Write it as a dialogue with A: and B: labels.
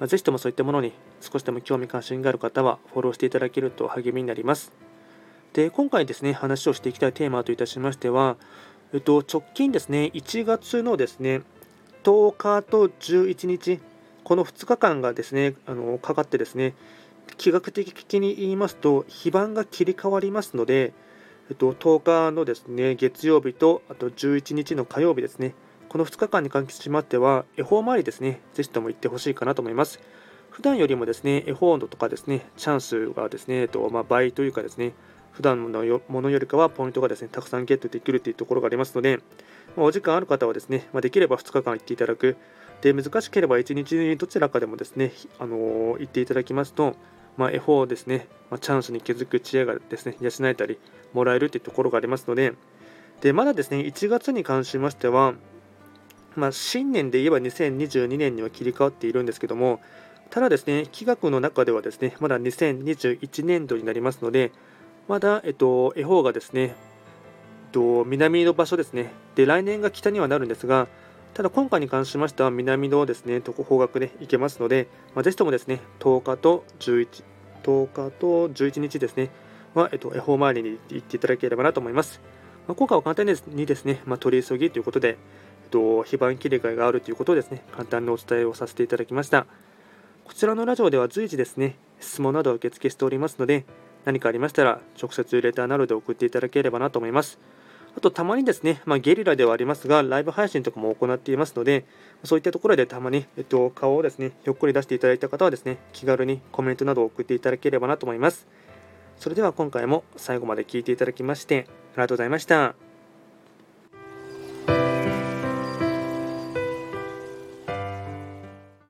A: まあ、ぜひともそういったものに少しでも興味関心がある方はフォローしていただけると励みになります。で、今回ですね、話をしていきたいテーマといたしましては、えっと、直近ですね、1月のですね、10日と11日、この2日間がですね、あのかかってですね、気学的に言いますと、非番が切り替わりますので、えっと、10日のですね、月曜日と、あと11日の火曜日ですね、この2日間に関しましては、恵方周りですね、ぜひとも行ってほしいかなと思います。普段よりもですね、恵方度とかですね、チャンスがですね、とまあ、倍というかですね、普段のものよりかはポイントがですね、たくさんゲットできるというところがありますので、まあ、お時間ある方はですね、まあ、できれば2日間行っていただく、で難しければ1日にどちらかでもですね、あのー、行っていただきますと、まあ、恵方ですね、ま、チャンスに気づく知恵がですね、養えたり、もらえるというところがありますので、でまだですね、1月に関しましては、まあ、新年で言えば2022年には切り替わっているんですけども、ただですね、企画の中ではですね、まだ2021年度になりますので、まだ、えっと、恵方がですね、えっと、南の場所ですね、で、来年が北にはなるんですが、ただ今回に関しましては南のですね、とこ方角で行けますので、まあ、ぜひともですね、10日と11、10日と11日ですね、は、えっと、恵方周りに行っていただければなと思います。まあ、今回は簡単にですね、まあ、取り急ぎということで、と、非番切り替えがあるということをですね、簡単にお伝えをさせていただきました。こちらのラジオでは随時ですね、質問などを受付しておりますので、何かありましたら、直接レターなどで送っていただければなと思います。あと、たまにですね、まあ、ゲリラではありますが、ライブ配信とかも行っていますので、そういったところでたまに、えっと、顔をですね、ひょっこり出していただいた方はですね、気軽にコメントなどを送っていただければなと思います。それでは今回も最後まで聞いていただきまして、ありがとうございました。